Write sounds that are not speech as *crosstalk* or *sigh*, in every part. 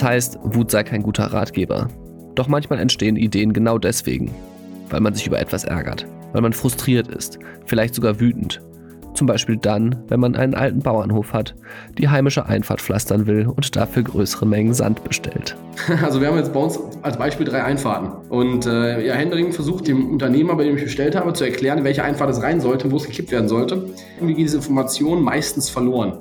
Es heißt, Wut sei kein guter Ratgeber. Doch manchmal entstehen Ideen genau deswegen, weil man sich über etwas ärgert, weil man frustriert ist, vielleicht sogar wütend zum Beispiel dann, wenn man einen alten Bauernhof hat, die heimische Einfahrt pflastern will und dafür größere Mengen Sand bestellt. *laughs* Also wir haben jetzt bei uns als Beispiel drei Einfahrten. Und äh, ja, Hendring versucht dem Unternehmer, bei dem ich bestellt habe, zu erklären, welche Einfahrt es rein sollte, wo es gekippt werden sollte. Irgendwie geht diese Information meistens verloren.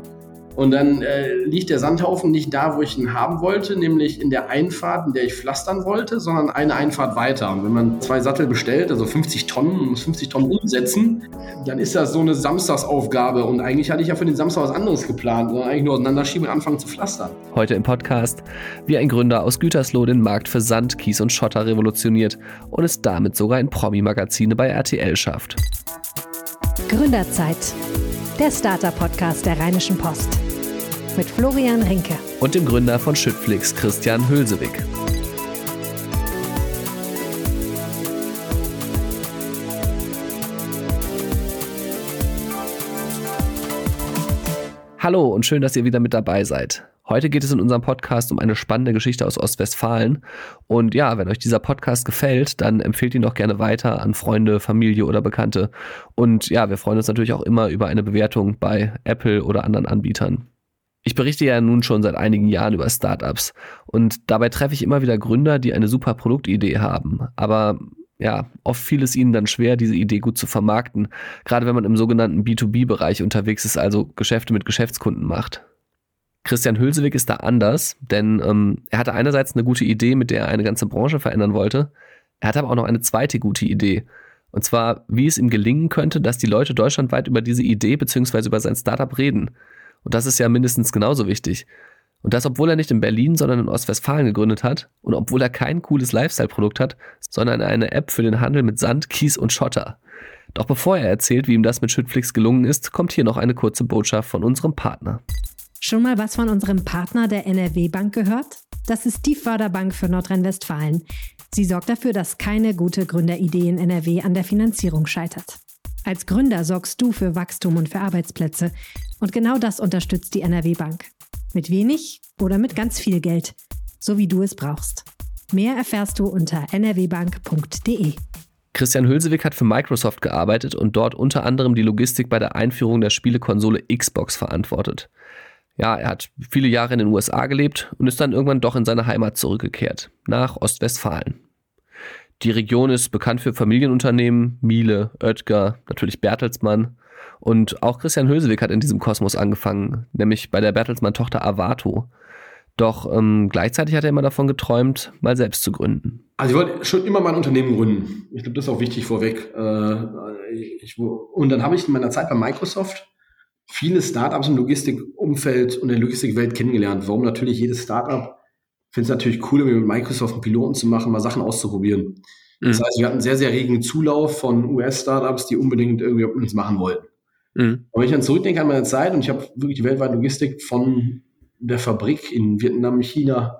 Und dann äh, liegt der Sandhaufen nicht da, wo ich ihn haben wollte, nämlich in der Einfahrt, in der ich pflastern wollte, sondern eine Einfahrt weiter. Und wenn man zwei Sattel bestellt, also 50 Tonnen, muss 50 Tonnen umsetzen, dann ist das so eine Samstagsaufgabe. Und eigentlich hatte ich ja für den Samstag was anderes geplant, sondern eigentlich nur auseinanderschieben und anfangen zu pflastern. Heute im Podcast, wie ein Gründer aus Gütersloh den Markt für Sand, Kies und Schotter revolutioniert und es damit sogar in Promi-Magazine bei RTL schafft. Gründerzeit, der Starter-Podcast der Rheinischen Post mit Florian Rinke und dem Gründer von Schüttflix, Christian Hülsewig. Hallo und schön, dass ihr wieder mit dabei seid. Heute geht es in unserem Podcast um eine spannende Geschichte aus Ostwestfalen. Und ja, wenn euch dieser Podcast gefällt, dann empfehlt ihn doch gerne weiter an Freunde, Familie oder Bekannte. Und ja, wir freuen uns natürlich auch immer über eine Bewertung bei Apple oder anderen Anbietern. Ich berichte ja nun schon seit einigen Jahren über Startups und dabei treffe ich immer wieder Gründer, die eine super Produktidee haben, aber ja, oft fiel es ihnen dann schwer, diese Idee gut zu vermarkten, gerade wenn man im sogenannten B2B-Bereich unterwegs ist, also Geschäfte mit Geschäftskunden macht. Christian Hülsewig ist da anders, denn ähm, er hatte einerseits eine gute Idee, mit der er eine ganze Branche verändern wollte, er hatte aber auch noch eine zweite gute Idee. Und zwar, wie es ihm gelingen könnte, dass die Leute deutschlandweit über diese Idee bzw. über sein Startup reden. Und das ist ja mindestens genauso wichtig. Und das, obwohl er nicht in Berlin, sondern in Ostwestfalen gegründet hat und obwohl er kein cooles Lifestyle-Produkt hat, sondern eine App für den Handel mit Sand, Kies und Schotter. Doch bevor er erzählt, wie ihm das mit Schüttflix gelungen ist, kommt hier noch eine kurze Botschaft von unserem Partner. Schon mal was von unserem Partner der NRW Bank gehört? Das ist die Förderbank für Nordrhein-Westfalen. Sie sorgt dafür, dass keine gute Gründeridee in NRW an der Finanzierung scheitert. Als Gründer sorgst du für Wachstum und für Arbeitsplätze. Und genau das unterstützt die NRW Bank. Mit wenig oder mit ganz viel Geld. So wie du es brauchst. Mehr erfährst du unter nrwbank.de. Christian Hülsewig hat für Microsoft gearbeitet und dort unter anderem die Logistik bei der Einführung der Spielekonsole Xbox verantwortet. Ja, er hat viele Jahre in den USA gelebt und ist dann irgendwann doch in seine Heimat zurückgekehrt, nach Ostwestfalen. Die Region ist bekannt für Familienunternehmen, Miele, Oetker, natürlich Bertelsmann. Und auch Christian Hösewig hat in diesem Kosmos angefangen, nämlich bei der Bertelsmann-Tochter Avato. Doch ähm, gleichzeitig hat er immer davon geträumt, mal selbst zu gründen. Also ich wollte schon immer mal ein Unternehmen gründen. Ich glaube, das ist auch wichtig vorweg. Äh, ich, und dann habe ich in meiner Zeit bei Microsoft viele Startups im Logistikumfeld und in der Logistikwelt kennengelernt. Warum natürlich jedes Startup finde es natürlich cool, mit Microsoft einen Piloten zu machen, mal Sachen auszuprobieren. Mhm. Das heißt, wir hatten einen sehr, sehr regen Zulauf von US-Startups, die unbedingt irgendwie mit uns machen wollten. Mhm. Und wenn ich dann zurückdenke an meine Zeit und ich habe wirklich die weltweite Logistik von der Fabrik in Vietnam, China,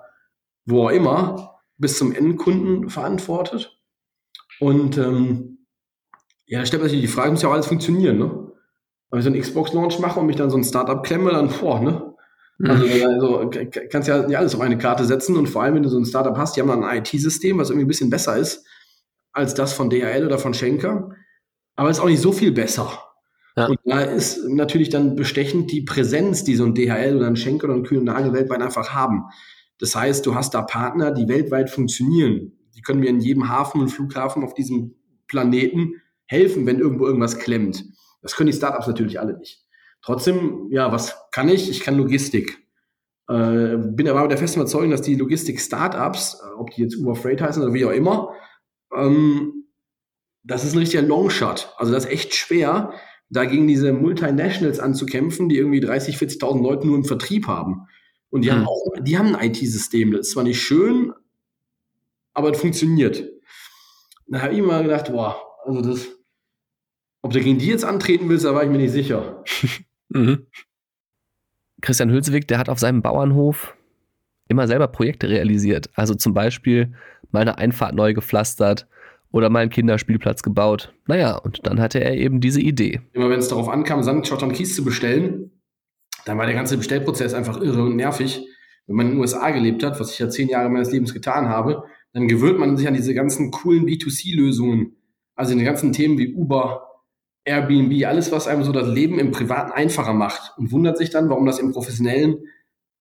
wo auch immer, bis zum Endkunden verantwortet. Und ähm, ja, da stellt man sich die Frage, muss ja auch alles funktionieren, ne? Wenn ich so einen Xbox-Launch mache und mich dann so ein Startup klemme, dann, boah, ne? Also, also kannst ja nicht alles auf eine Karte setzen und vor allem, wenn du so ein Startup hast, die haben dann ein IT-System, was irgendwie ein bisschen besser ist als das von DHL oder von Schenker, aber ist auch nicht so viel besser. Ja. Und da ist natürlich dann bestechend die Präsenz, die so ein DHL oder ein Schenker oder ein Kühl und Nagel weltweit einfach haben. Das heißt, du hast da Partner, die weltweit funktionieren. Die können mir in jedem Hafen und Flughafen auf diesem Planeten helfen, wenn irgendwo irgendwas klemmt. Das können die Startups natürlich alle nicht. Trotzdem, ja, was kann ich? Ich kann Logistik. Äh, bin aber der festen Überzeugung, dass die Logistik-Startups, äh, ob die jetzt Uber Freight heißen oder wie auch immer, ähm, das ist ein richtiger Longshot. Also das ist echt schwer, da gegen diese Multinationals anzukämpfen, die irgendwie 30, 40.000 Leute nur im Vertrieb haben. Und die hm. haben auch, die haben ein IT-System. Das ist zwar nicht schön, aber es funktioniert. Da habe ich immer gedacht, boah, also das, ob du gegen die jetzt antreten willst, da war ich mir nicht sicher. *laughs* Mhm. Christian Hülsewig, der hat auf seinem Bauernhof immer selber Projekte realisiert. Also zum Beispiel mal eine Einfahrt neu gepflastert oder mal einen Kinderspielplatz gebaut. Naja, und dann hatte er eben diese Idee. Immer wenn es darauf ankam, Sand, Schotter und Kies zu bestellen, dann war der ganze Bestellprozess einfach irre und nervig. wenn man in den USA gelebt hat, was ich ja zehn Jahre meines Lebens getan habe, dann gewöhnt man sich an diese ganzen coolen B2C-Lösungen. Also in den ganzen Themen wie Uber, Airbnb, alles, was einem so das Leben im Privaten einfacher macht und wundert sich dann, warum das im professionellen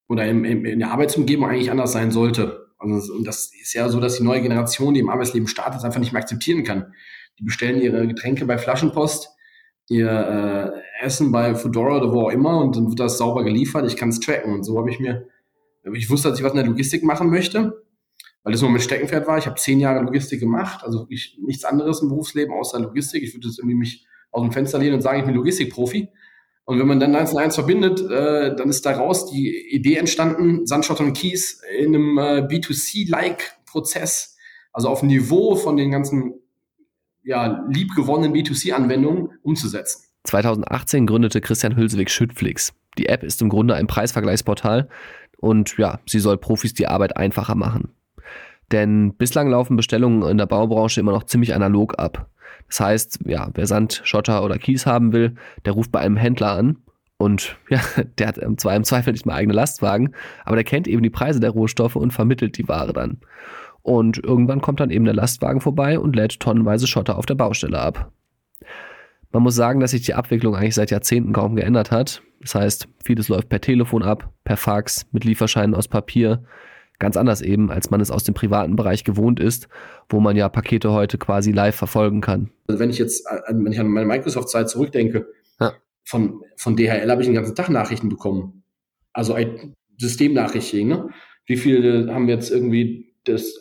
oder im, im, in der Arbeitsumgebung eigentlich anders sein sollte. Also, und das ist ja so, dass die neue Generation, die im Arbeitsleben startet, einfach nicht mehr akzeptieren kann. Die bestellen ihre Getränke bei Flaschenpost, ihr äh, Essen bei Fedora oder wo auch immer und dann wird das sauber geliefert. Ich kann es tracken. Und so habe ich mir, ich wusste, dass ich was in der Logistik machen möchte, weil das nur mein Steckenpferd war. Ich habe zehn Jahre Logistik gemacht, also ich, nichts anderes im Berufsleben außer Logistik. Ich würde jetzt irgendwie mich aus dem Fenster lehnen und sagen, ich bin Logistikprofi. Und wenn man dann eins und eins verbindet, äh, dann ist daraus die Idee entstanden, Sandshot und Keys in einem äh, B2C-like Prozess, also auf Niveau von den ganzen ja, liebgewonnenen B2C-Anwendungen umzusetzen. 2018 gründete Christian Hülsewig Schüttflix. Die App ist im Grunde ein Preisvergleichsportal und ja, sie soll Profis die Arbeit einfacher machen. Denn bislang laufen Bestellungen in der Baubranche immer noch ziemlich analog ab. Das heißt, ja, wer Sand, Schotter oder Kies haben will, der ruft bei einem Händler an und ja, *laughs* der hat zwar im Zweifel nicht mal eigene Lastwagen, aber der kennt eben die Preise der Rohstoffe und vermittelt die Ware dann. Und irgendwann kommt dann eben der Lastwagen vorbei und lädt tonnenweise Schotter auf der Baustelle ab. Man muss sagen, dass sich die Abwicklung eigentlich seit Jahrzehnten kaum geändert hat. Das heißt, vieles läuft per Telefon ab, per Fax, mit Lieferscheinen aus Papier. Ganz anders eben, als man es aus dem privaten Bereich gewohnt ist, wo man ja Pakete heute quasi live verfolgen kann. Also wenn ich jetzt an, wenn ich an meine Microsoft-Zeit zurückdenke, ja. von, von DHL habe ich den ganzen Tag Nachrichten bekommen. Also Systemnachrichten, ne? Wie viele haben jetzt irgendwie das,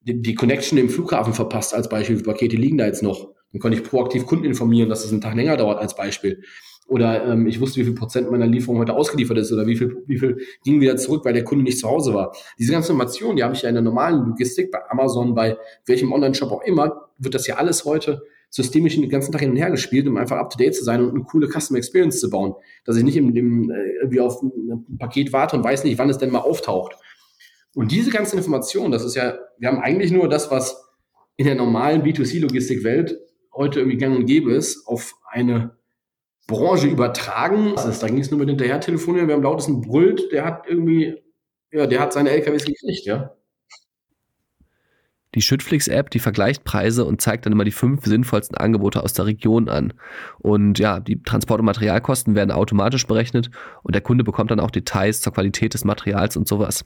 die, die Connection im Flughafen verpasst als Beispiel? Wie Pakete liegen da jetzt noch? Dann konnte ich proaktiv Kunden informieren, dass es einen Tag länger dauert als Beispiel. Oder ähm, ich wusste, wie viel Prozent meiner Lieferung heute ausgeliefert ist oder wie viel, wie viel ging wieder zurück, weil der Kunde nicht zu Hause war. Diese ganzen Informationen, die habe ich ja in der normalen Logistik, bei Amazon, bei welchem Online-Shop auch immer, wird das ja alles heute systemisch den ganzen Tag hin und her gespielt, um einfach up-to-date zu sein und eine coole Customer Experience zu bauen. Dass ich nicht im, im, äh, irgendwie auf ein Paket warte und weiß nicht, wann es denn mal auftaucht. Und diese ganzen Informationen, das ist ja, wir haben eigentlich nur das, was in der normalen B2C-Logistik-Welt heute irgendwie gang und gäbe ist, auf eine Branche übertragen. Also, da ging es nur mit hinterher telefonieren, wer am lautesten brüllt, der hat irgendwie, ja, der hat seine LKWs gekriegt, ja. Die Schüttflix-App, die vergleicht Preise und zeigt dann immer die fünf sinnvollsten Angebote aus der Region an. Und ja, die Transport- und Materialkosten werden automatisch berechnet und der Kunde bekommt dann auch Details zur Qualität des Materials und sowas.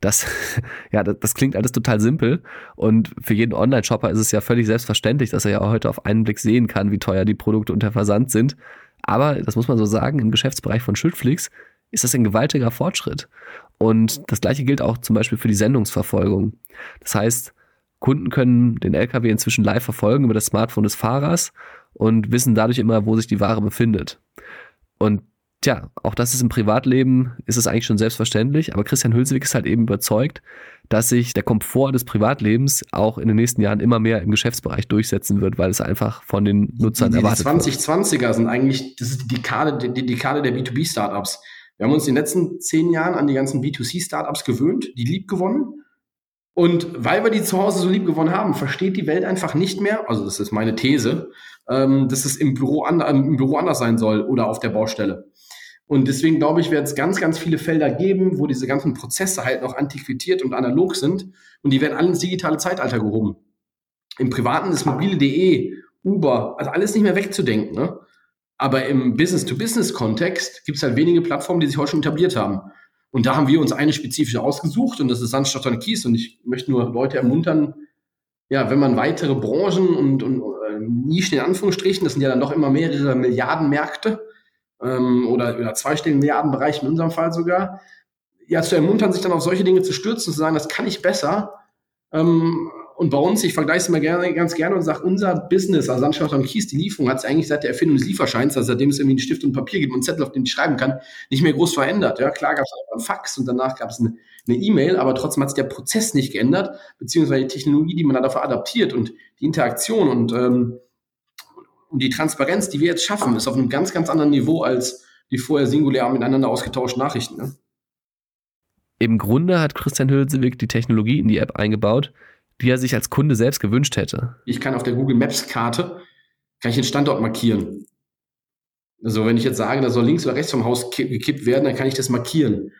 Das, *laughs* ja, das, das, klingt alles total simpel. Und für jeden Online-Shopper ist es ja völlig selbstverständlich, dass er ja heute auf einen Blick sehen kann, wie teuer die Produkte unter Versand sind. Aber, das muss man so sagen, im Geschäftsbereich von Schüttflix ist das ein gewaltiger Fortschritt. Und das gleiche gilt auch zum Beispiel für die Sendungsverfolgung. Das heißt, Kunden können den LKW inzwischen live verfolgen über das Smartphone des Fahrers und wissen dadurch immer, wo sich die Ware befindet. Und Tja, auch das ist im Privatleben, ist es eigentlich schon selbstverständlich, aber Christian Hülsewig ist halt eben überzeugt, dass sich der Komfort des Privatlebens auch in den nächsten Jahren immer mehr im Geschäftsbereich durchsetzen wird, weil es einfach von den Nutzern die, die erwartet 2020er wird. sind eigentlich, das ist die Dekade, die Dekade der B2B-Startups. Wir haben uns in den letzten zehn Jahren an die ganzen B2C-Startups gewöhnt, die lieb gewonnen. Und weil wir die zu Hause so lieb gewonnen haben, versteht die Welt einfach nicht mehr, also das ist meine These, ähm, dass es im Büro, an, im Büro anders sein soll oder auf der Baustelle. Und deswegen glaube ich, wird es ganz, ganz viele Felder geben, wo diese ganzen Prozesse halt noch antiquiert und analog sind und die werden alle ins digitale Zeitalter gehoben. Im Privaten ist mobile.de, Uber, also alles nicht mehr wegzudenken. Ne? Aber im Business-to-Business-Kontext gibt es halt wenige Plattformen, die sich heute schon etabliert haben. Und da haben wir uns eine spezifische ausgesucht und das ist Sandstadt und Kies. Und ich möchte nur Leute ermuntern, ja, wenn man weitere Branchen und, und äh, Nischen in Anführungsstrichen, das sind ja dann doch immer mehrere Milliarden Märkte, ähm, oder, oder zweistelligen Milliardenbereich in unserem Fall sogar, ja, zu ermuntern, sich dann auf solche Dinge zu stürzen, zu sagen, das kann ich besser. Ähm, und bei uns, ich vergleiche es immer gerne, ganz gerne und sage, unser Business, also Landschaft am Kies, die Lieferung hat sich eigentlich seit der Erfindung des Lieferscheins, also seitdem es irgendwie einen Stift und Papier gibt und einen Zettel, auf den ich schreiben kann, nicht mehr groß verändert. Ja, klar gab es einen Fax und danach gab es eine E-Mail, e aber trotzdem hat sich der Prozess nicht geändert, beziehungsweise die Technologie, die man da dafür adaptiert und die Interaktion und ähm, und die Transparenz, die wir jetzt schaffen, ist auf einem ganz, ganz anderen Niveau als die vorher singulär miteinander ausgetauschten Nachrichten. Ne? Im Grunde hat Christian Hülsewig die Technologie in die App eingebaut, die er sich als Kunde selbst gewünscht hätte. Ich kann auf der Google Maps Karte kann ich den Standort markieren. Also wenn ich jetzt sage, da soll links oder rechts vom Haus gekippt werden, dann kann ich das markieren.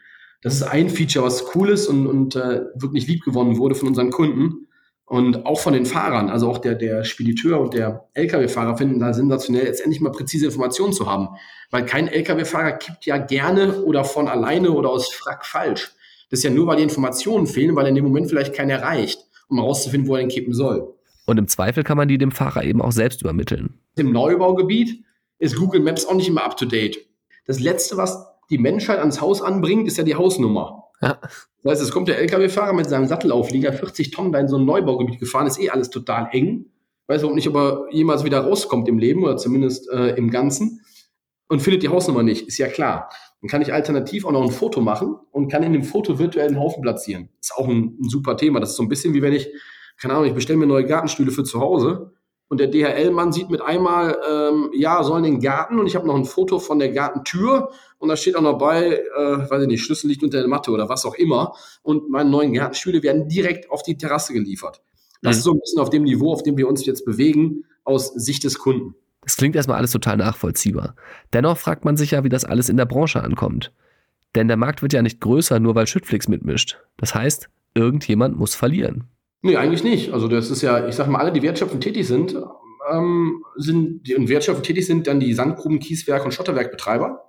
Das ist ein Feature, was cool ist und, und äh, wirklich lieb gewonnen wurde von unseren Kunden und auch von den Fahrern. Also auch der, der Spediteur und der Lkw-Fahrer finden da sensationell, jetzt endlich mal präzise Informationen zu haben. Weil kein Lkw-Fahrer kippt ja gerne oder von alleine oder aus Frack falsch. Das ist ja nur, weil die Informationen fehlen, weil in dem Moment vielleicht keiner erreicht, um herauszufinden, wo er den kippen soll. Und im Zweifel kann man die dem Fahrer eben auch selbst übermitteln. Im Neubaugebiet ist Google Maps auch nicht immer up to date. Das letzte, was die Menschheit ans Haus anbringt, ist ja die Hausnummer. Ja. Das heißt, es kommt der LKW-Fahrer mit seinem Sattelauflieger, 40 Tonnen da in so ein Neubaugebiet gefahren, ist eh alles total eng. Weiß auch nicht, ob er jemals wieder rauskommt im Leben oder zumindest äh, im Ganzen und findet die Hausnummer nicht, ist ja klar. Dann kann ich alternativ auch noch ein Foto machen und kann in dem Foto virtuellen Haufen platzieren. Ist auch ein, ein super Thema. Das ist so ein bisschen wie wenn ich, keine Ahnung, ich bestelle mir neue Gartenstühle für zu Hause und der DHL-Mann sieht mit einmal, ähm, ja, sollen den Garten und ich habe noch ein Foto von der Gartentür und da steht auch noch bei, äh, weiß ich nicht, Schlüssel liegt unter der Matte oder was auch immer und meine neuen Gartenstühle werden direkt auf die Terrasse geliefert. Das mhm. ist so ein bisschen auf dem Niveau, auf dem wir uns jetzt bewegen, aus Sicht des Kunden. Das klingt erstmal alles total nachvollziehbar. Dennoch fragt man sich ja, wie das alles in der Branche ankommt. Denn der Markt wird ja nicht größer, nur weil Schüttflix mitmischt. Das heißt, irgendjemand muss verlieren. Nee, eigentlich nicht. Also das ist ja, ich sag mal, alle, die wertschöpfend tätig sind, ähm, sind die und wertschöpfend tätig sind dann die Sandgruben, Kieswerk und Schotterwerkbetreiber.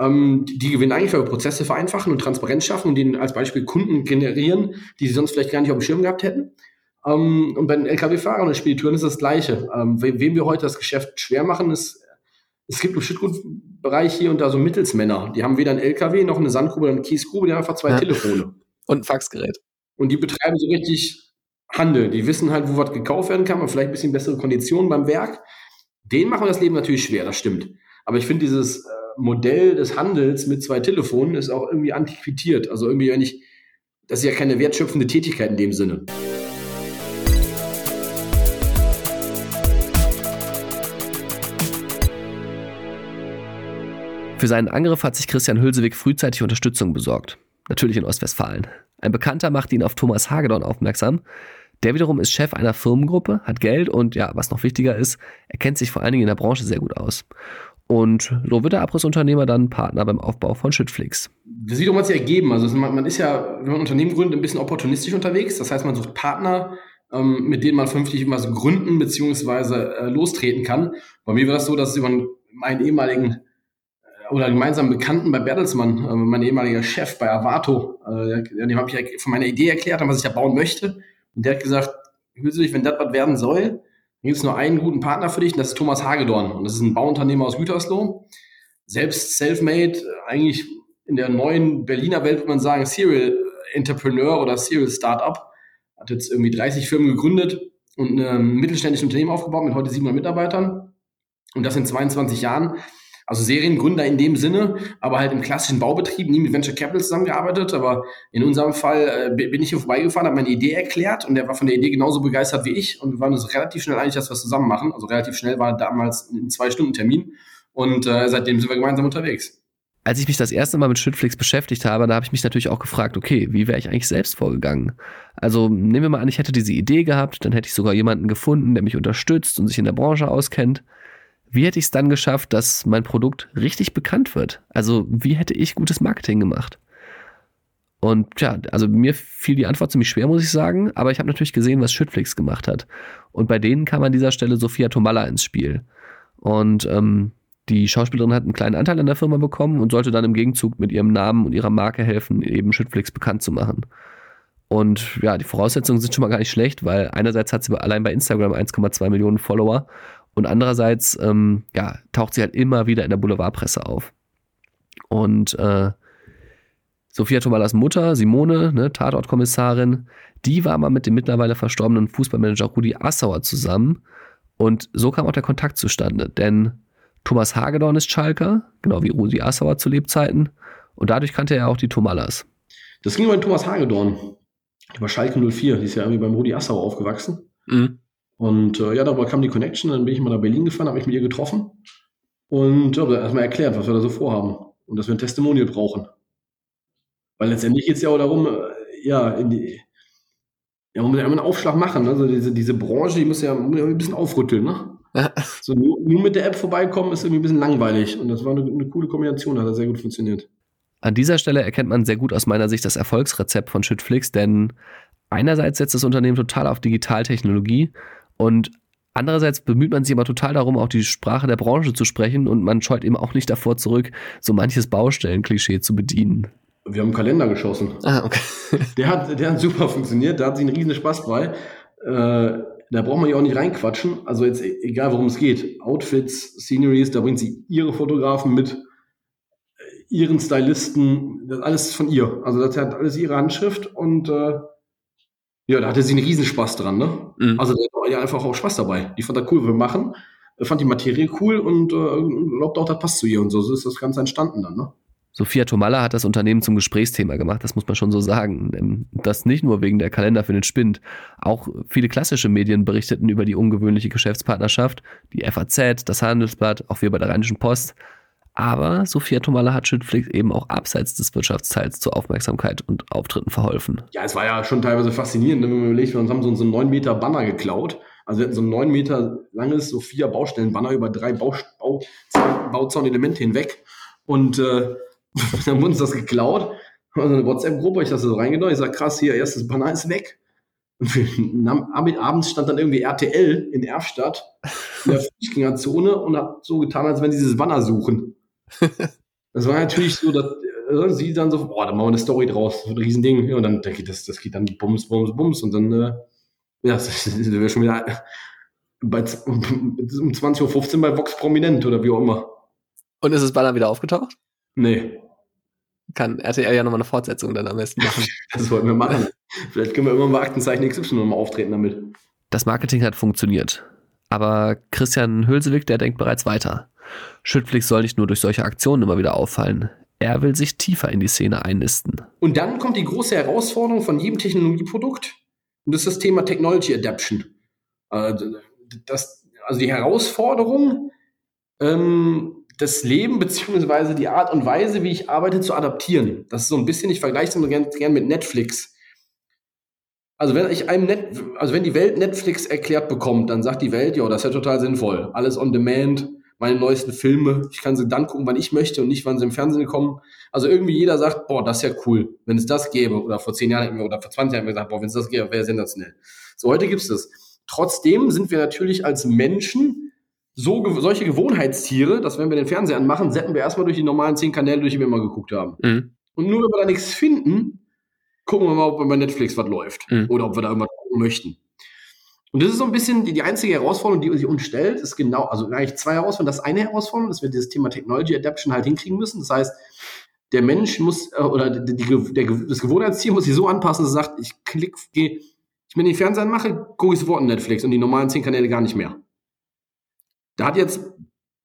Ähm, die, die gewinnen eigentlich, weil wir Prozesse vereinfachen und Transparenz schaffen und denen als Beispiel Kunden generieren, die sie sonst vielleicht gar nicht auf dem Schirm gehabt hätten. Ähm, und bei den Lkw-Fahrern und Spediteuren ist das Gleiche. Ähm, we wem wir heute das Geschäft schwer machen, ist, es gibt im Schüttgutbereich hier und da so Mittelsmänner. Die haben weder ein LKW noch eine Sandgrube oder eine Kiesgrube, die haben einfach zwei ja. Telefone. Und ein Faxgerät. Und die betreiben so richtig Handel. Die wissen halt, wo was gekauft werden kann und vielleicht ein bisschen bessere Konditionen beim Werk. Denen machen wir das Leben natürlich schwer, das stimmt. Aber ich finde, dieses äh, Modell des Handels mit zwei Telefonen ist auch irgendwie antiquiert. Also irgendwie, wenn ich, das ist ja keine wertschöpfende Tätigkeit in dem Sinne. Für seinen Angriff hat sich Christian Hülsewig frühzeitig Unterstützung besorgt. Natürlich in Ostwestfalen. Ein Bekannter macht ihn auf Thomas Hagedorn aufmerksam, der wiederum ist Chef einer Firmengruppe, hat Geld und ja, was noch wichtiger ist, er kennt sich vor allen Dingen in der Branche sehr gut aus. Und so wird der Abrissunternehmer dann Partner beim Aufbau von Schüttflix. Das doch mal sich ergeben. Also man, ist ja, wenn man Unternehmen gründet, ein bisschen opportunistisch unterwegs. Das heißt, man sucht Partner, ähm, mit denen man vernünftig was gründen bzw. Äh, lostreten kann. Bei mir war das so, dass es über meinen ehemaligen oder gemeinsamen Bekannten bei Bertelsmann, äh, mein ehemaliger Chef bei Avato, äh, dem habe ich von meiner Idee erklärt, was ich da bauen möchte. Und der hat gesagt, Hülsewig, wenn das was werden soll, dann gibt es nur einen guten Partner für dich, und das ist Thomas Hagedorn. Und das ist ein Bauunternehmer aus Gütersloh. Selbst self-made, eigentlich in der neuen Berliner Welt würde man sagen, Serial Entrepreneur oder Serial Startup. Hat jetzt irgendwie 30 Firmen gegründet und ein mittelständisches Unternehmen aufgebaut mit heute 700 Mitarbeitern. Und das in 22 Jahren. Also Seriengründer in dem Sinne, aber halt im klassischen Baubetrieb, nie mit Venture Capital zusammengearbeitet. Aber in unserem Fall äh, bin ich hier vorbeigefahren, habe meine Idee erklärt und der war von der Idee genauso begeistert wie ich und wir waren uns relativ schnell einig, dass wir es zusammen machen. Also relativ schnell war damals ein Zwei-Stunden-Termin und äh, seitdem sind wir gemeinsam unterwegs. Als ich mich das erste Mal mit Schrittflix beschäftigt habe, da habe ich mich natürlich auch gefragt, okay, wie wäre ich eigentlich selbst vorgegangen? Also nehmen wir mal an, ich hätte diese Idee gehabt, dann hätte ich sogar jemanden gefunden, der mich unterstützt und sich in der Branche auskennt wie hätte ich es dann geschafft, dass mein Produkt richtig bekannt wird? Also wie hätte ich gutes Marketing gemacht? Und ja, also mir fiel die Antwort ziemlich schwer, muss ich sagen, aber ich habe natürlich gesehen, was Schüttflix gemacht hat. Und bei denen kam an dieser Stelle Sophia Tomalla ins Spiel. Und ähm, die Schauspielerin hat einen kleinen Anteil an der Firma bekommen und sollte dann im Gegenzug mit ihrem Namen und ihrer Marke helfen, eben Schüttflix bekannt zu machen. Und ja, die Voraussetzungen sind schon mal gar nicht schlecht, weil einerseits hat sie allein bei Instagram 1,2 Millionen Follower und andererseits ähm, ja, taucht sie halt immer wieder in der Boulevardpresse auf. Und äh, Sophia Tomalas Mutter, Simone, ne, Tatortkommissarin, die war mal mit dem mittlerweile verstorbenen Fußballmanager Rudi Assauer zusammen. Und so kam auch der Kontakt zustande. Denn Thomas Hagedorn ist Schalker, genau wie Rudi Assauer zu Lebzeiten. Und dadurch kannte er auch die Tomalas. Das ging über den Thomas Hagedorn. Über Schalke 04. Die ist ja irgendwie beim Rudi Assauer aufgewachsen. Mhm. Und äh, ja, darüber kam die Connection, dann bin ich mal nach Berlin gefahren, habe mich mit ihr getroffen und ja, erstmal erklärt, was wir da so vorhaben und dass wir ein Testimonial brauchen. Weil letztendlich geht es ja auch darum, äh, ja, in die, ja, man muss ja immer einen Aufschlag machen. Ne? Also diese, diese Branche, die muss ja, muss ja ein bisschen aufrütteln. Ne? so nur, nur, mit der App vorbeikommen ist irgendwie ein bisschen langweilig. Und das war eine, eine coole Kombination, hat sehr gut funktioniert. An dieser Stelle erkennt man sehr gut aus meiner Sicht das Erfolgsrezept von Schüttflix, denn einerseits setzt das Unternehmen total auf Digitaltechnologie und andererseits bemüht man sich aber total darum, auch die Sprache der Branche zu sprechen und man scheut eben auch nicht davor zurück, so manches Baustellenklischee zu bedienen. Wir haben einen Kalender geschossen. Ah, okay. *laughs* Der hat, der hat super funktioniert, da hat sich einen riesen Spaß bei. Äh, da braucht man ja auch nicht reinquatschen. Also jetzt e-, egal, worum es geht. Outfits, Sceneries, da bringt sie ihre Fotografen mit, ihren Stylisten, das alles von ihr. Also das hat alles ihre Handschrift und äh, ja, da hatte sie einen Riesenspaß dran, ne? Mhm. Also da war ja einfach auch Spaß dabei. Die fand das cool, wir machen, fand die Materie cool und äh, glaubt auch, das passt zu ihr und so. So ist das Ganze entstanden dann, ne? Sophia Tomalla hat das Unternehmen zum Gesprächsthema gemacht, das muss man schon so sagen. Das nicht nur wegen der Kalender für den Spind. Auch viele klassische Medien berichteten über die ungewöhnliche Geschäftspartnerschaft. Die FAZ, das Handelsblatt, auch wir bei der Rheinischen Post. Aber Sophia Tomalla hat Schüttflix eben auch abseits des Wirtschaftsteils zur Aufmerksamkeit und Auftritten verholfen. Ja, es war ja schon teilweise faszinierend, wenn man überlegt, wir haben so einen 9 Meter Banner geklaut. Also wir hatten so ein 9 Meter langes Sophia Baustellen-Banner über drei Bau, Bau, Bauzaunelemente hinweg. Und äh, *laughs* dann wurde uns das geklaut. Also eine WhatsApp-Gruppe, ich das so reingenommen. Ich sage, krass, hier, erstes Banner ist weg. Und wir, abends stand dann irgendwie RTL in Erfstadt in der *laughs* Fußgängerzone und hat so getan, als wenn sie dieses Banner suchen. Das war natürlich so, dass äh, sie dann so, boah, dann machen wir eine Story draus, so ein Riesending. Ja, und dann da geht das, das geht dann Bums, Bums, Bums. Und dann, äh, ja, *laughs* das sind wir schon wieder bei, *laughs* um 20.15 Uhr bei Vox Prominent oder wie auch immer. Und ist das Banner wieder aufgetaucht? Nee. Kann RTL ja nochmal eine Fortsetzung dann am besten machen. *laughs* das wollten wir machen. Vielleicht können wir irgendwann bei Aktenzeichen XY nochmal auftreten damit. Das Marketing hat funktioniert. Aber Christian Hülsewig, der denkt bereits weiter. Schüttflix soll nicht nur durch solche Aktionen immer wieder auffallen. Er will sich tiefer in die Szene einnisten. Und dann kommt die große Herausforderung von jedem Technologieprodukt. Und das ist das Thema Technology Adaption. Äh, das, also die Herausforderung, ähm, das Leben beziehungsweise die Art und Weise, wie ich arbeite, zu adaptieren. Das ist so ein bisschen, ich vergleiche es immer gerne gern mit Netflix. Also wenn ich einem Net, also wenn die Welt Netflix erklärt bekommt, dann sagt die Welt, ja, das ist ja total sinnvoll. Alles on demand, meine neuesten Filme, ich kann sie dann gucken, wann ich möchte und nicht, wann sie im Fernsehen kommen. Also irgendwie jeder sagt, boah, das ist ja cool, wenn es das gäbe. Oder vor zehn Jahren oder vor 20 Jahren haben wir gesagt, boah, wenn es das gäbe, wäre sensationell. So, heute gibt es das. Trotzdem sind wir natürlich als Menschen so, solche Gewohnheitstiere, dass wenn wir den Fernseher anmachen, setzen wir erstmal durch die normalen zehn Kanäle, durch die wir immer geguckt haben. Mhm. Und nur wenn wir da nichts finden, gucken wir mal, ob bei Netflix was läuft. Mhm. Oder ob wir da irgendwas gucken möchten. Und das ist so ein bisschen die, die einzige Herausforderung, die sich uns stellt, ist genau, also eigentlich zwei Herausforderungen. Das eine Herausforderung, dass wir dieses Thema Technology Adaption halt hinkriegen müssen. Das heißt, der Mensch muss, äh, oder die, die, der, das Gewohnheitstier muss sich so anpassen, dass er sagt, ich klick, gehe, ich mir den Fernseher mache, gucke ich sofort in Netflix und die normalen zehn Kanäle gar nicht mehr. Da hat jetzt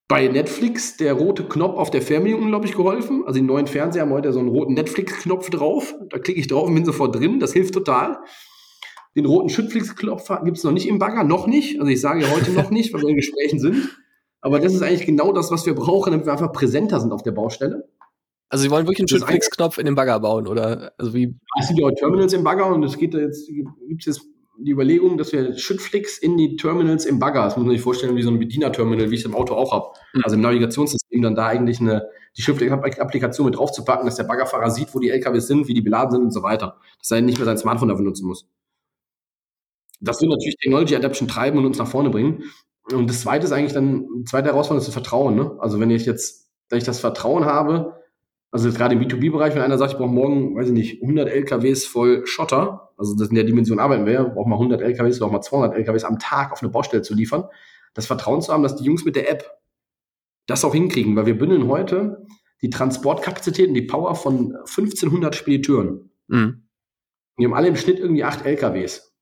bei Netflix der rote Knopf auf der Fernbedienung unglaublich geholfen. Also die neuen Fernseher haben heute so einen roten Netflix-Knopf drauf. Da klicke ich drauf und bin sofort drin. Das hilft total. Den roten Schüttflix-Knopf gibt es noch nicht im Bagger, noch nicht. Also ich sage heute noch nicht, weil wir in Gesprächen sind. Aber das ist eigentlich genau das, was wir brauchen, damit wir einfach präsenter sind auf der Baustelle. Also Sie wollen wirklich einen Schüttflix-Knopf in den Bagger bauen, oder? Also wie? Es sind ja Terminals im Bagger und es geht jetzt, gibt es jetzt die Überlegung, dass wir Schüttflix in die Terminals im Bagger, das muss man sich vorstellen, wie so ein Bediener-Terminal, wie ich es im Auto auch habe. Mhm. Also im Navigationssystem dann da eigentlich eine, die Schrift-Applikation mit draufzupacken, dass der Baggerfahrer sieht, wo die LKWs sind, wie die beladen sind und so weiter. Dass er nicht mehr sein Smartphone dafür nutzen muss. Das wird natürlich Technology Adaption treiben und uns nach vorne bringen. Und das zweite ist eigentlich dann, zweite Herausforderung ist das Vertrauen. Ne? Also wenn ich jetzt, wenn ich das Vertrauen habe, also gerade im B2B-Bereich, wenn einer sagt, ich brauche morgen, weiß ich nicht, 100 LKWs voll Schotter, also das in der Dimension arbeiten wir, braucht mal 100 LKWs oder auch mal 200 LKWs am Tag auf eine Baustelle zu liefern, das Vertrauen zu haben, dass die Jungs mit der App das auch hinkriegen, weil wir bündeln heute die Transportkapazität und die Power von 1500 Spediteuren. Mhm. Die haben alle im Schnitt irgendwie 8 LKWs.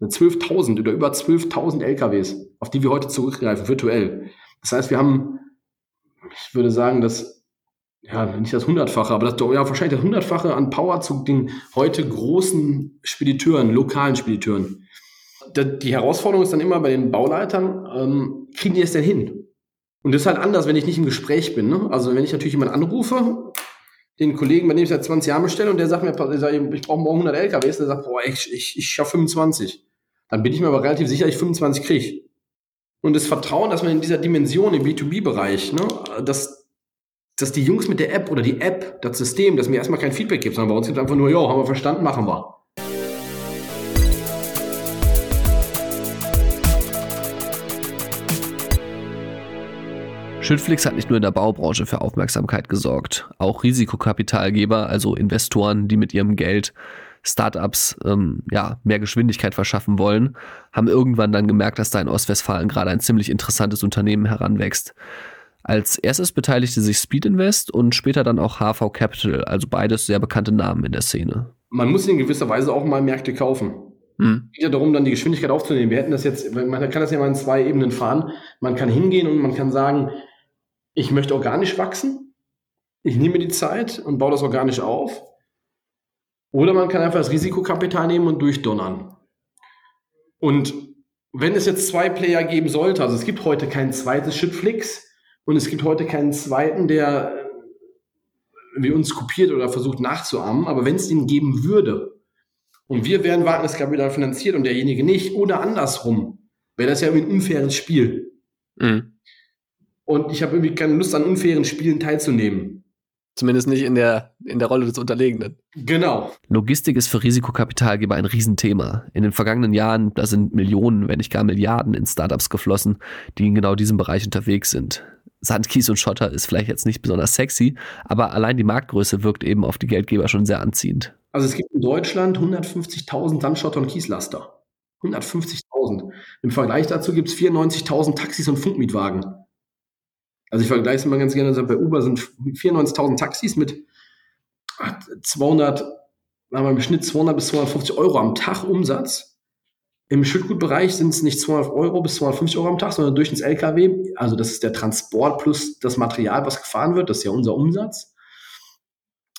12.000 oder über 12.000 LKWs, auf die wir heute zurückgreifen, virtuell. Das heißt, wir haben, ich würde sagen, dass ja, nicht das Hundertfache, aber das, ja, wahrscheinlich das Hundertfache an Power zu den heute großen Spediteuren, lokalen Spediteuren. Die Herausforderung ist dann immer bei den Bauleitern, ähm, kriegen die es denn hin? Und das ist halt anders, wenn ich nicht im Gespräch bin. Ne? Also wenn ich natürlich jemanden anrufe, den Kollegen, bei dem ich seit 20 Jahren bestelle und der sagt mir, ich brauche morgen 100 LKWs, der sagt, boah, ich, ich, ich schaffe 25. Dann bin ich mir aber relativ sicher, ich 25 kriege. Und das Vertrauen, dass man in dieser Dimension im B2B-Bereich, ne, das, dass die Jungs mit der App oder die App, das System, das mir erstmal kein Feedback gibt, sondern bei uns gibt es einfach nur, ja, haben wir verstanden, machen wir. Schüttflix hat nicht nur in der Baubranche für Aufmerksamkeit gesorgt. Auch Risikokapitalgeber, also Investoren, die mit ihrem Geld Startups ähm, ja, mehr Geschwindigkeit verschaffen wollen, haben irgendwann dann gemerkt, dass da in Ostwestfalen gerade ein ziemlich interessantes Unternehmen heranwächst. Als erstes beteiligte sich Speed Invest und später dann auch HV Capital, also beides sehr bekannte Namen in der Szene. Man muss in gewisser Weise auch mal Märkte kaufen. Hm. Es geht ja darum, dann die Geschwindigkeit aufzunehmen. Wir hätten das jetzt, man kann das ja mal in zwei Ebenen fahren. Man kann hingehen und man kann sagen, ich möchte organisch wachsen, ich nehme die Zeit und baue das organisch auf. Oder man kann einfach das Risikokapital nehmen und durchdonnern. Und wenn es jetzt zwei Player geben sollte, also es gibt heute kein zweites Shipflix und es gibt heute keinen zweiten, der wie uns kopiert oder versucht nachzuahmen, aber wenn es ihn geben würde und wir wären Wagniskapital finanziert und derjenige nicht oder andersrum, wäre das ja irgendwie ein unfaires Spiel. Mhm. Und ich habe irgendwie keine Lust an unfairen Spielen teilzunehmen. Zumindest nicht in der, in der Rolle des Unterlegenen. Genau. Logistik ist für Risikokapitalgeber ein Riesenthema. In den vergangenen Jahren, da sind Millionen, wenn nicht gar Milliarden in Startups geflossen, die in genau diesem Bereich unterwegs sind. Sand, Kies und Schotter ist vielleicht jetzt nicht besonders sexy, aber allein die Marktgröße wirkt eben auf die Geldgeber schon sehr anziehend. Also es gibt in Deutschland 150.000 Sandschotter und Kieslaster. 150.000. Im Vergleich dazu gibt es 94.000 Taxis und Funkmietwagen. Also ich vergleiche es mal ganz gerne, bei Uber sind 94.000 Taxis mit 200, sagen wir im Schnitt 200 bis 250 Euro am Tag Umsatz. Im Schüttgutbereich sind es nicht 200 Euro bis 250 Euro am Tag, sondern durch ins LKW. Also das ist der Transport plus das Material, was gefahren wird. Das ist ja unser Umsatz.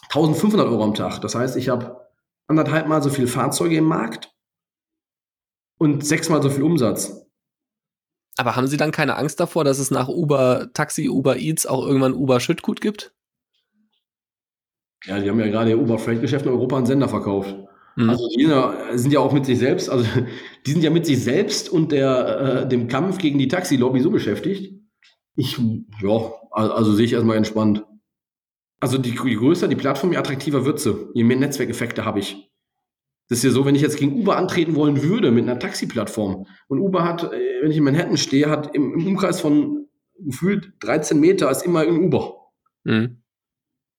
1500 Euro am Tag. Das heißt, ich habe anderthalb Mal so viele Fahrzeuge im Markt und sechsmal so viel Umsatz. Aber haben Sie dann keine Angst davor, dass es nach Uber Taxi, Uber Eats auch irgendwann Uber Schüttgut gibt? Ja, die haben ja gerade Uber Freight Geschäft in Europa einen Sender verkauft. Mhm. Also die sind ja auch mit sich selbst, also *laughs* die sind ja mit sich selbst und der, äh, dem Kampf gegen die Taxi-Lobby so beschäftigt. Ich, ja, also sehe ich erstmal entspannt. Also die, je größer die Plattform, je attraktiver wird sie. Je mehr Netzwerkeffekte habe ich. Das ist ja so, wenn ich jetzt gegen Uber antreten wollen würde mit einer Taxi-Plattform und Uber hat, äh, wenn ich in Manhattan stehe, hat im, im Umkreis von gefühlt 13 Meter ist immer ein Uber. Mhm.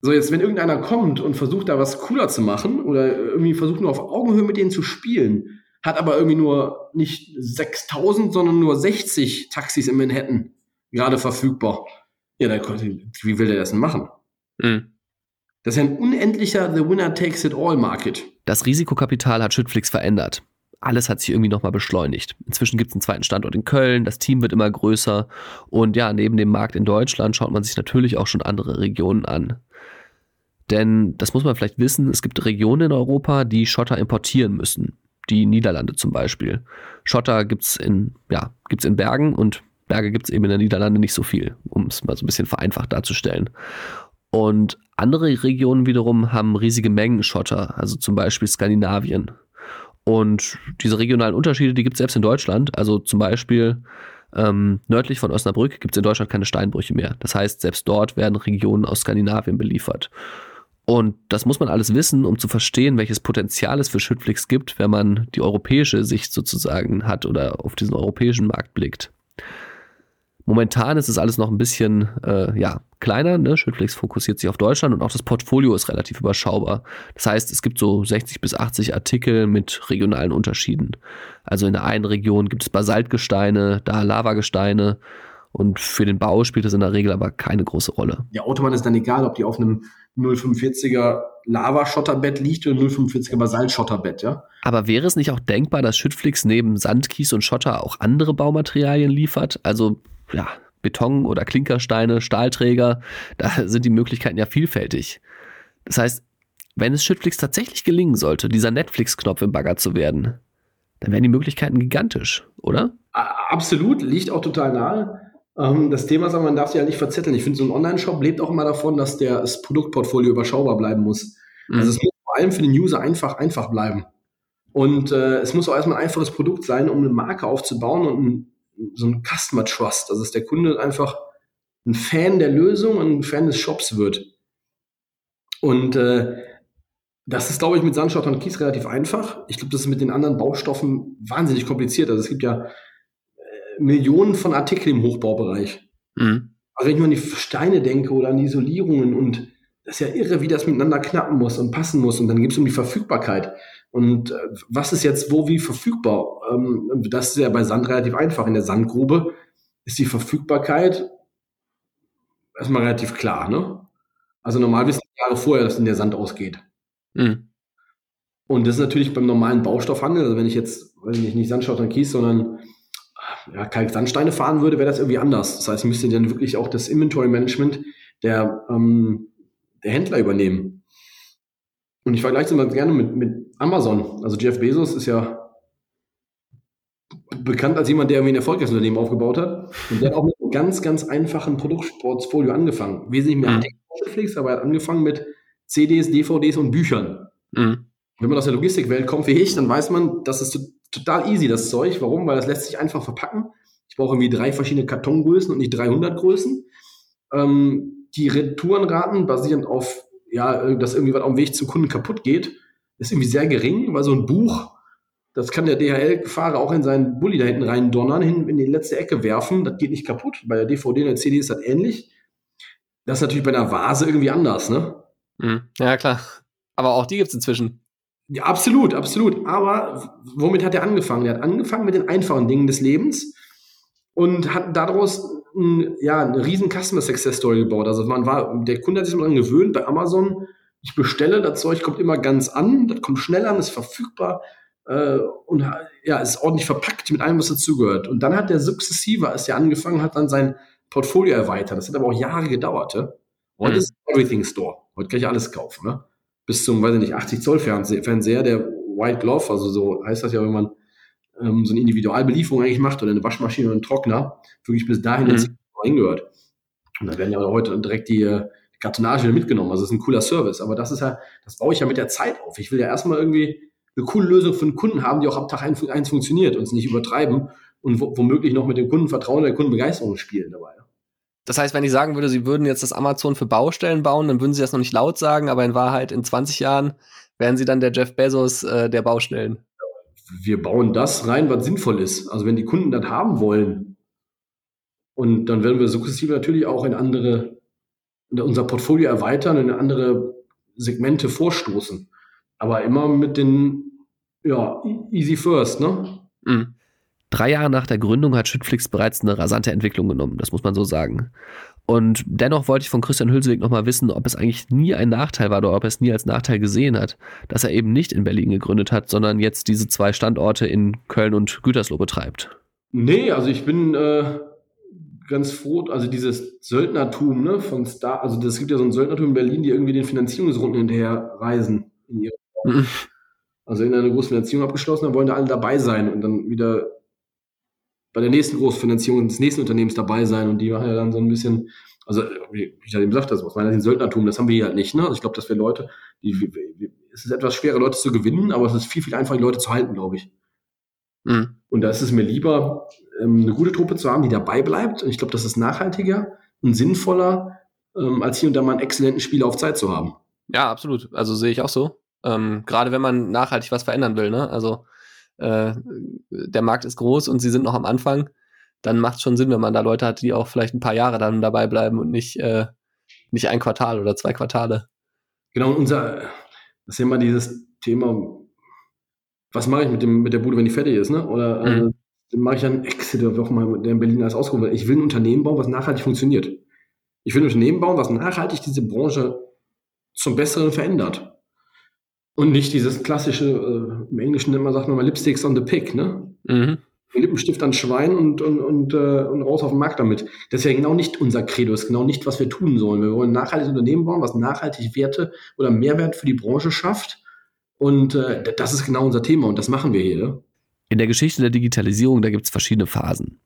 So, jetzt, wenn irgendeiner kommt und versucht, da was cooler zu machen oder irgendwie versucht nur auf Augenhöhe mit denen zu spielen, hat aber irgendwie nur nicht 6000, sondern nur 60 Taxis in Manhattan gerade verfügbar. Ja, dann, wie will der das denn machen? Mhm. Das ist ein unendlicher The Winner Takes It All Market. Das Risikokapital hat Schüttflix verändert. Alles hat sich irgendwie nochmal beschleunigt. Inzwischen gibt es einen zweiten Standort in Köln, das Team wird immer größer und ja, neben dem Markt in Deutschland schaut man sich natürlich auch schon andere Regionen an. Denn das muss man vielleicht wissen, es gibt Regionen in Europa, die Schotter importieren müssen. Die Niederlande zum Beispiel. Schotter gibt es in, ja, in Bergen und Berge gibt es eben in den Niederlanden nicht so viel, um es mal so ein bisschen vereinfacht darzustellen. Und andere Regionen wiederum haben riesige Mengen Schotter, also zum Beispiel Skandinavien. Und diese regionalen Unterschiede, die gibt es selbst in Deutschland. Also zum Beispiel ähm, nördlich von Osnabrück gibt es in Deutschland keine Steinbrüche mehr. Das heißt, selbst dort werden Regionen aus Skandinavien beliefert. Und das muss man alles wissen, um zu verstehen, welches Potenzial es für Schüttflix gibt, wenn man die europäische Sicht sozusagen hat oder auf diesen europäischen Markt blickt. Momentan ist es alles noch ein bisschen äh, ja, kleiner. Ne? Schüttflix fokussiert sich auf Deutschland und auch das Portfolio ist relativ überschaubar. Das heißt, es gibt so 60 bis 80 Artikel mit regionalen Unterschieden. Also in der einen Region gibt es Basaltgesteine, da Lavagesteine. Und für den Bau spielt das in der Regel aber keine große Rolle. Ja, Autobahn ist dann egal, ob die auf einem 045er Lavaschotterbett liegt oder 045er Basaltschotterbett, ja. Aber wäre es nicht auch denkbar, dass Schüttflix neben Sand, Kies und Schotter auch andere Baumaterialien liefert? Also ja, Beton oder Klinkersteine, Stahlträger, da sind die Möglichkeiten ja vielfältig. Das heißt, wenn es Schüttflix tatsächlich gelingen sollte, dieser Netflix-Knopf im Bagger zu werden, dann wären die Möglichkeiten gigantisch, oder? Absolut, liegt auch total nahe. Ähm, das Thema ist aber, man darf sich ja nicht verzetteln. Ich finde, so ein Online-Shop lebt auch immer davon, dass der, das Produktportfolio überschaubar bleiben muss. Mhm. Also es muss vor allem für den User einfach, einfach bleiben. Und äh, es muss auch erstmal ein einfaches Produkt sein, um eine Marke aufzubauen und ein so ein Customer Trust. Also dass der Kunde einfach ein Fan der Lösung und ein Fan des Shops wird. Und äh, das ist, glaube ich, mit Sandstoff und Kies relativ einfach. Ich glaube, das ist mit den anderen Baustoffen wahnsinnig kompliziert. Also es gibt ja Millionen von Artikeln im Hochbaubereich. Mhm. Also wenn ich mal an die Steine denke oder an die Isolierungen und das ist ja irre, wie das miteinander knappen muss und passen muss. Und dann gibt es um die Verfügbarkeit. Und äh, was ist jetzt wo wie verfügbar? Ähm, das ist ja bei Sand relativ einfach. In der Sandgrube ist die Verfügbarkeit erstmal relativ klar. Ne? Also normal wissen wir Jahre vorher, dass in der Sand ausgeht. Mhm. Und das ist natürlich beim normalen Baustoffhandel, also wenn ich jetzt, weiß ich nicht, nicht Sandstoff und Kies, sondern ja, Kalksandsteine fahren würde, wäre das irgendwie anders. Das heißt, ich müsste dann wirklich auch das Inventory Management der, ähm, der Händler übernehmen. Und ich vergleiche es immer gerne mit, mit Amazon. Also Jeff Bezos ist ja bekannt als jemand, der irgendwie ein erfolgreiches Unternehmen aufgebaut hat. Und der hat auch mit einem ganz, ganz einfachen Produktportfolio angefangen. Wesentlich mehr mhm. Netflix, aber er hat angefangen mit CDs, DVDs und Büchern. Mhm. Wenn man aus der Logistikwelt kommt wie ich, dann weiß man, das ist total easy, das Zeug. Warum? Weil das lässt sich einfach verpacken. Ich brauche irgendwie drei verschiedene Kartongrößen und nicht 300 Größen. Ähm, die Retourenraten basierend auf, ja, dass irgendwie was auf dem Weg zum Kunden kaputt geht, ist irgendwie sehr gering, weil so ein Buch, das kann der DHL-Fahrer auch in seinen Bulli da hinten rein donnern, hin in die letzte Ecke werfen, das geht nicht kaputt. Bei der DVD und der CD ist das ähnlich. Das ist natürlich bei einer Vase irgendwie anders, ne? Mhm. Ja, klar. Aber auch die gibt es inzwischen. Ja, absolut, absolut. Aber womit hat er angefangen? Er hat angefangen mit den einfachen Dingen des Lebens und hat daraus ein, ja, eine riesen Customer Success Story gebaut. Also man war, der Kunde hat sich daran gewöhnt, bei Amazon, ich bestelle, das Zeug kommt immer ganz an, das kommt schnell an, ist verfügbar äh, und ja, ist ordentlich verpackt mit allem, was dazugehört. Und dann hat der sukzessive, als er angefangen hat, dann sein Portfolio erweitert. Das hat aber auch Jahre gedauert. Ja? Heute mhm. ist Everything Store. Heute kann ich alles kaufen. Ne? Bis zum, weiß ich nicht, 80 Zoll Fernseher, der White Glove, also so heißt das ja, wenn man ähm, so eine Individualbelieferung eigentlich macht oder eine Waschmaschine oder einen Trockner, wirklich bis dahin mhm. hingehört. Und da werden ja heute direkt die, äh, Kartonage mitgenommen. Also das ist ein cooler Service. Aber das ist ja, das baue ich ja mit der Zeit auf. Ich will ja erstmal irgendwie eine coole Lösung für den Kunden haben, die auch am Tag eins funktioniert und es nicht übertreiben und womöglich noch mit dem Kundenvertrauen der Kundenbegeisterung spielen dabei. Das heißt, wenn ich sagen würde, sie würden jetzt das Amazon für Baustellen bauen, dann würden sie das noch nicht laut sagen, aber in Wahrheit in 20 Jahren wären sie dann der Jeff Bezos äh, der Baustellen. Wir bauen das rein, was sinnvoll ist. Also wenn die Kunden das haben wollen, und dann werden wir sukzessive natürlich auch in andere, unser Portfolio erweitern, in andere Segmente vorstoßen. Aber immer mit den, ja, easy first, ne? Mhm. Drei Jahre nach der Gründung hat Schüttflix bereits eine rasante Entwicklung genommen, das muss man so sagen. Und dennoch wollte ich von Christian Hülsewig nochmal wissen, ob es eigentlich nie ein Nachteil war oder ob er es nie als Nachteil gesehen hat, dass er eben nicht in Berlin gegründet hat, sondern jetzt diese zwei Standorte in Köln und Gütersloh betreibt. Nee, also ich bin äh, ganz froh, also dieses Söldnertum ne, von Star, also es gibt ja so ein Söldnertum in Berlin, die irgendwie den Finanzierungsrunden hinterher reisen. In ihre. *laughs* Also in einer großen Finanzierung abgeschlossen, dann wollen da alle dabei sein und dann wieder bei der nächsten Großfinanzierung des nächsten Unternehmens dabei sein und die machen ja dann so ein bisschen, also wie ich ja eben sagte, das aus meiner Sicht Söldnertum, das haben wir hier halt nicht. Ne? Also ich glaube, dass wir Leute, die, es ist etwas schwerer, Leute zu gewinnen, aber es ist viel, viel einfacher, die Leute zu halten, glaube ich. Mhm. Und da ist es mir lieber, ähm, eine gute Truppe zu haben, die dabei bleibt. Und ich glaube, das ist nachhaltiger und sinnvoller, ähm, als hier und da mal einen exzellenten Spieler auf Zeit zu haben. Ja, absolut. Also sehe ich auch so. Ähm, Gerade wenn man nachhaltig was verändern will, ne? Also äh, der Markt ist groß und sie sind noch am Anfang, dann macht es schon Sinn, wenn man da Leute hat, die auch vielleicht ein paar Jahre dann dabei bleiben und nicht, äh, nicht ein Quartal oder zwei Quartale. Genau, unser, das ist immer dieses Thema, was mache ich mit, dem, mit der Bude, wenn die fertig ist, ne? Oder mhm. äh, dann mache ich einen Exit oder auch mal, der in Berlin alles ausgehoben Ich will ein Unternehmen bauen, was nachhaltig funktioniert. Ich will ein Unternehmen bauen, was nachhaltig diese Branche zum Besseren verändert. Und nicht dieses klassische, äh, im Englischen man, sagt man mal Lipsticks on the Pick, ne? Mhm. Lippenstift an Schwein und, und, und, äh, und raus auf den Markt damit. Das ist ja genau nicht unser Credo, das ist genau nicht, was wir tun sollen. Wir wollen ein nachhaltiges Unternehmen bauen, was nachhaltig Werte oder Mehrwert für die Branche schafft. Und äh, das ist genau unser Thema und das machen wir hier. In der Geschichte der Digitalisierung, da gibt es verschiedene Phasen.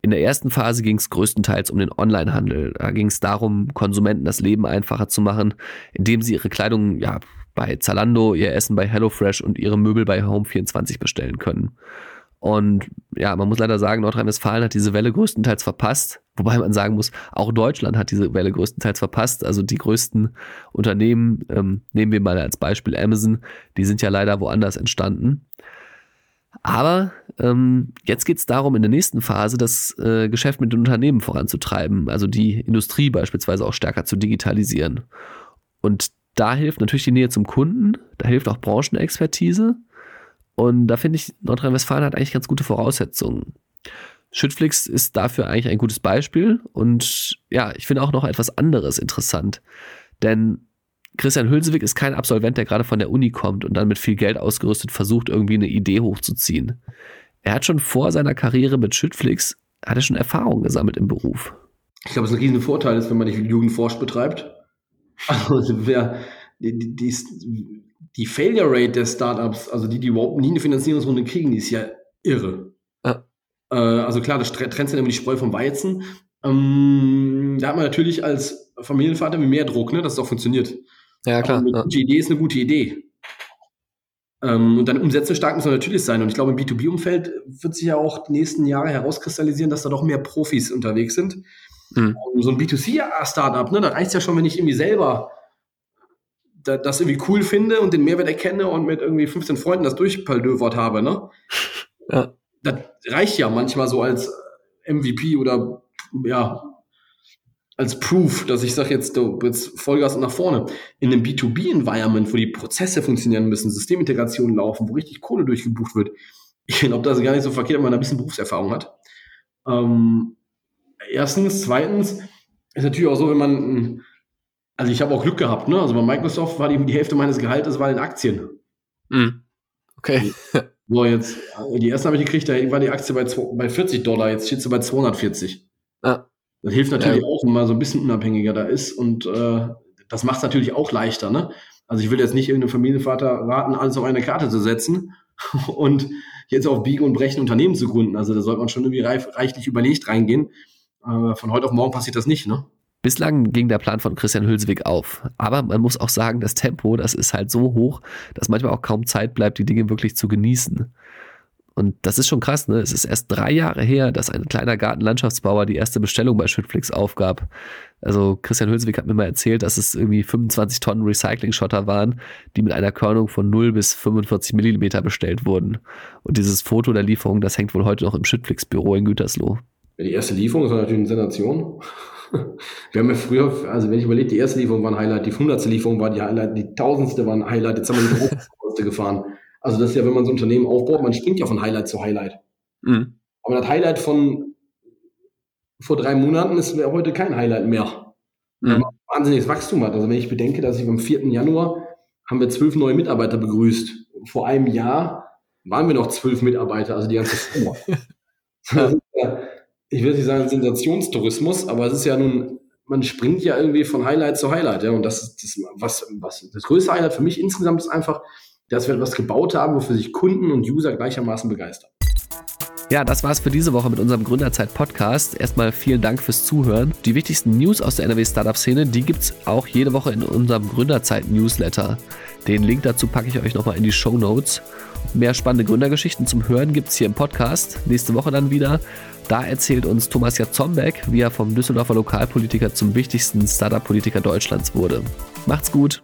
In der ersten Phase ging es größtenteils um den Onlinehandel. Da ging es darum, Konsumenten das Leben einfacher zu machen, indem sie ihre Kleidung ja, bei Zalando, ihr Essen bei HelloFresh und ihre Möbel bei Home24 bestellen können. Und ja, man muss leider sagen, Nordrhein-Westfalen hat diese Welle größtenteils verpasst. Wobei man sagen muss, auch Deutschland hat diese Welle größtenteils verpasst. Also die größten Unternehmen, ähm, nehmen wir mal als Beispiel Amazon, die sind ja leider woanders entstanden. Aber ähm, jetzt geht es darum, in der nächsten Phase das äh, Geschäft mit den Unternehmen voranzutreiben, also die Industrie beispielsweise auch stärker zu digitalisieren. Und da hilft natürlich die Nähe zum Kunden, da hilft auch Branchenexpertise. Und da finde ich, Nordrhein-Westfalen hat eigentlich ganz gute Voraussetzungen. Schüttflix ist dafür eigentlich ein gutes Beispiel. Und ja, ich finde auch noch etwas anderes interessant. Denn Christian Hülsewig ist kein Absolvent, der gerade von der Uni kommt und dann mit viel Geld ausgerüstet versucht, irgendwie eine Idee hochzuziehen. Er hat schon vor seiner Karriere mit Schüttflix, hat er schon Erfahrungen gesammelt im Beruf. Ich glaube, es ist ein riesen Vorteil ist, wenn man die Jugendforsch betreibt. *laughs* Also wer die, die, die Failure Rate der Startups, also die, die überhaupt nie eine Finanzierungsrunde kriegen, die ist ja irre. Ja. Äh, also klar, das trennt sich immer die Spreu vom Weizen. Ähm, da hat man natürlich als Familienvater mehr Druck, ne, dass es auch funktioniert. Ja, klar. eine ja. gute Idee ist eine gute Idee. Ähm, und dann umsetzungsstark muss man natürlich sein. Und ich glaube, im B2B-Umfeld wird sich ja auch die nächsten Jahre herauskristallisieren, dass da doch mehr Profis unterwegs sind. Mhm. So ein B2C-Startup, ne, da reicht es ja schon, wenn ich irgendwie selber da, das irgendwie cool finde und den Mehrwert erkenne und mit irgendwie 15 Freunden das durchpaldövert habe. Ne? *laughs* Ja. Das reicht ja manchmal so als MVP oder ja, als Proof, dass ich sage jetzt, du jetzt Vollgas nach vorne. In einem B2B-Environment, wo die Prozesse funktionieren müssen, Systemintegrationen laufen, wo richtig Kohle durchgebucht wird, ich glaube, das ist gar nicht so verkehrt, wenn man ein bisschen Berufserfahrung hat. Ähm, erstens. Zweitens ist natürlich auch so, wenn man, also ich habe auch Glück gehabt, ne? Also bei Microsoft war die, die Hälfte meines Gehaltes war in Aktien. Mm. Okay. So, jetzt, die erste habe ich gekriegt, da war die Aktie bei, bei 40 Dollar, jetzt steht sie bei 240. Ja. Das hilft natürlich ja. auch, wenn man so ein bisschen unabhängiger da ist und äh, das macht es natürlich auch leichter. Ne? Also ich will jetzt nicht irgendeinem Familienvater raten, alles auf eine Karte zu setzen *laughs* und jetzt auf Biegen und Brechen Unternehmen zu gründen. Also da sollte man schon irgendwie reif, reichlich überlegt reingehen. Aber von heute auf morgen passiert das nicht, ne? Bislang ging der Plan von Christian Hülswig auf. Aber man muss auch sagen, das Tempo, das ist halt so hoch, dass manchmal auch kaum Zeit bleibt, die Dinge wirklich zu genießen. Und das ist schon krass, ne? Es ist erst drei Jahre her, dass ein kleiner Gartenlandschaftsbauer die erste Bestellung bei Schüttflix aufgab. Also Christian Hülswig hat mir mal erzählt, dass es irgendwie 25 Tonnen Recycling-Schotter waren, die mit einer Körnung von 0 bis 45 Millimeter bestellt wurden. Und dieses Foto der Lieferung, das hängt wohl heute noch im Schüttflix-Büro in Gütersloh. Ja, die erste Lieferung ist natürlich eine Sensation. *laughs* Wir haben ja früher, also wenn ich überlege, die erste Lieferung war ein Highlight, die hundertste Lieferung war die Highlight, die tausendste war ein Highlight, jetzt haben wir die Hauptkoste gefahren. Also das ist ja, wenn man so ein Unternehmen aufbaut, man springt ja von Highlight zu Highlight. Mhm. Aber das Highlight von vor drei Monaten ist heute kein Highlight mehr. Mhm. Wahnsinniges Wachstum hat. Also wenn ich bedenke, dass ich am 4. Januar haben wir zwölf neue Mitarbeiter begrüßt. Vor einem Jahr waren wir noch zwölf Mitarbeiter, also die ganze Firma. *laughs* ich will nicht sagen Sensationstourismus, aber es ist ja nun, man springt ja irgendwie von Highlight zu Highlight. Ja, und das ist das, was, was das größte Highlight für mich insgesamt ist einfach, dass wir etwas gebaut haben, wofür sich Kunden und User gleichermaßen begeistern. Ja, das war's für diese Woche mit unserem Gründerzeit-Podcast. Erstmal vielen Dank fürs Zuhören. Die wichtigsten News aus der NRW-Startup-Szene, die gibt's auch jede Woche in unserem Gründerzeit-Newsletter. Den Link dazu packe ich euch nochmal in die Show Notes. Mehr spannende Gründergeschichten zum Hören gibt's hier im Podcast. Nächste Woche dann wieder. Da erzählt uns Thomas Jatzombeck, wie er vom Düsseldorfer Lokalpolitiker zum wichtigsten Startup-Politiker Deutschlands wurde. Macht's gut!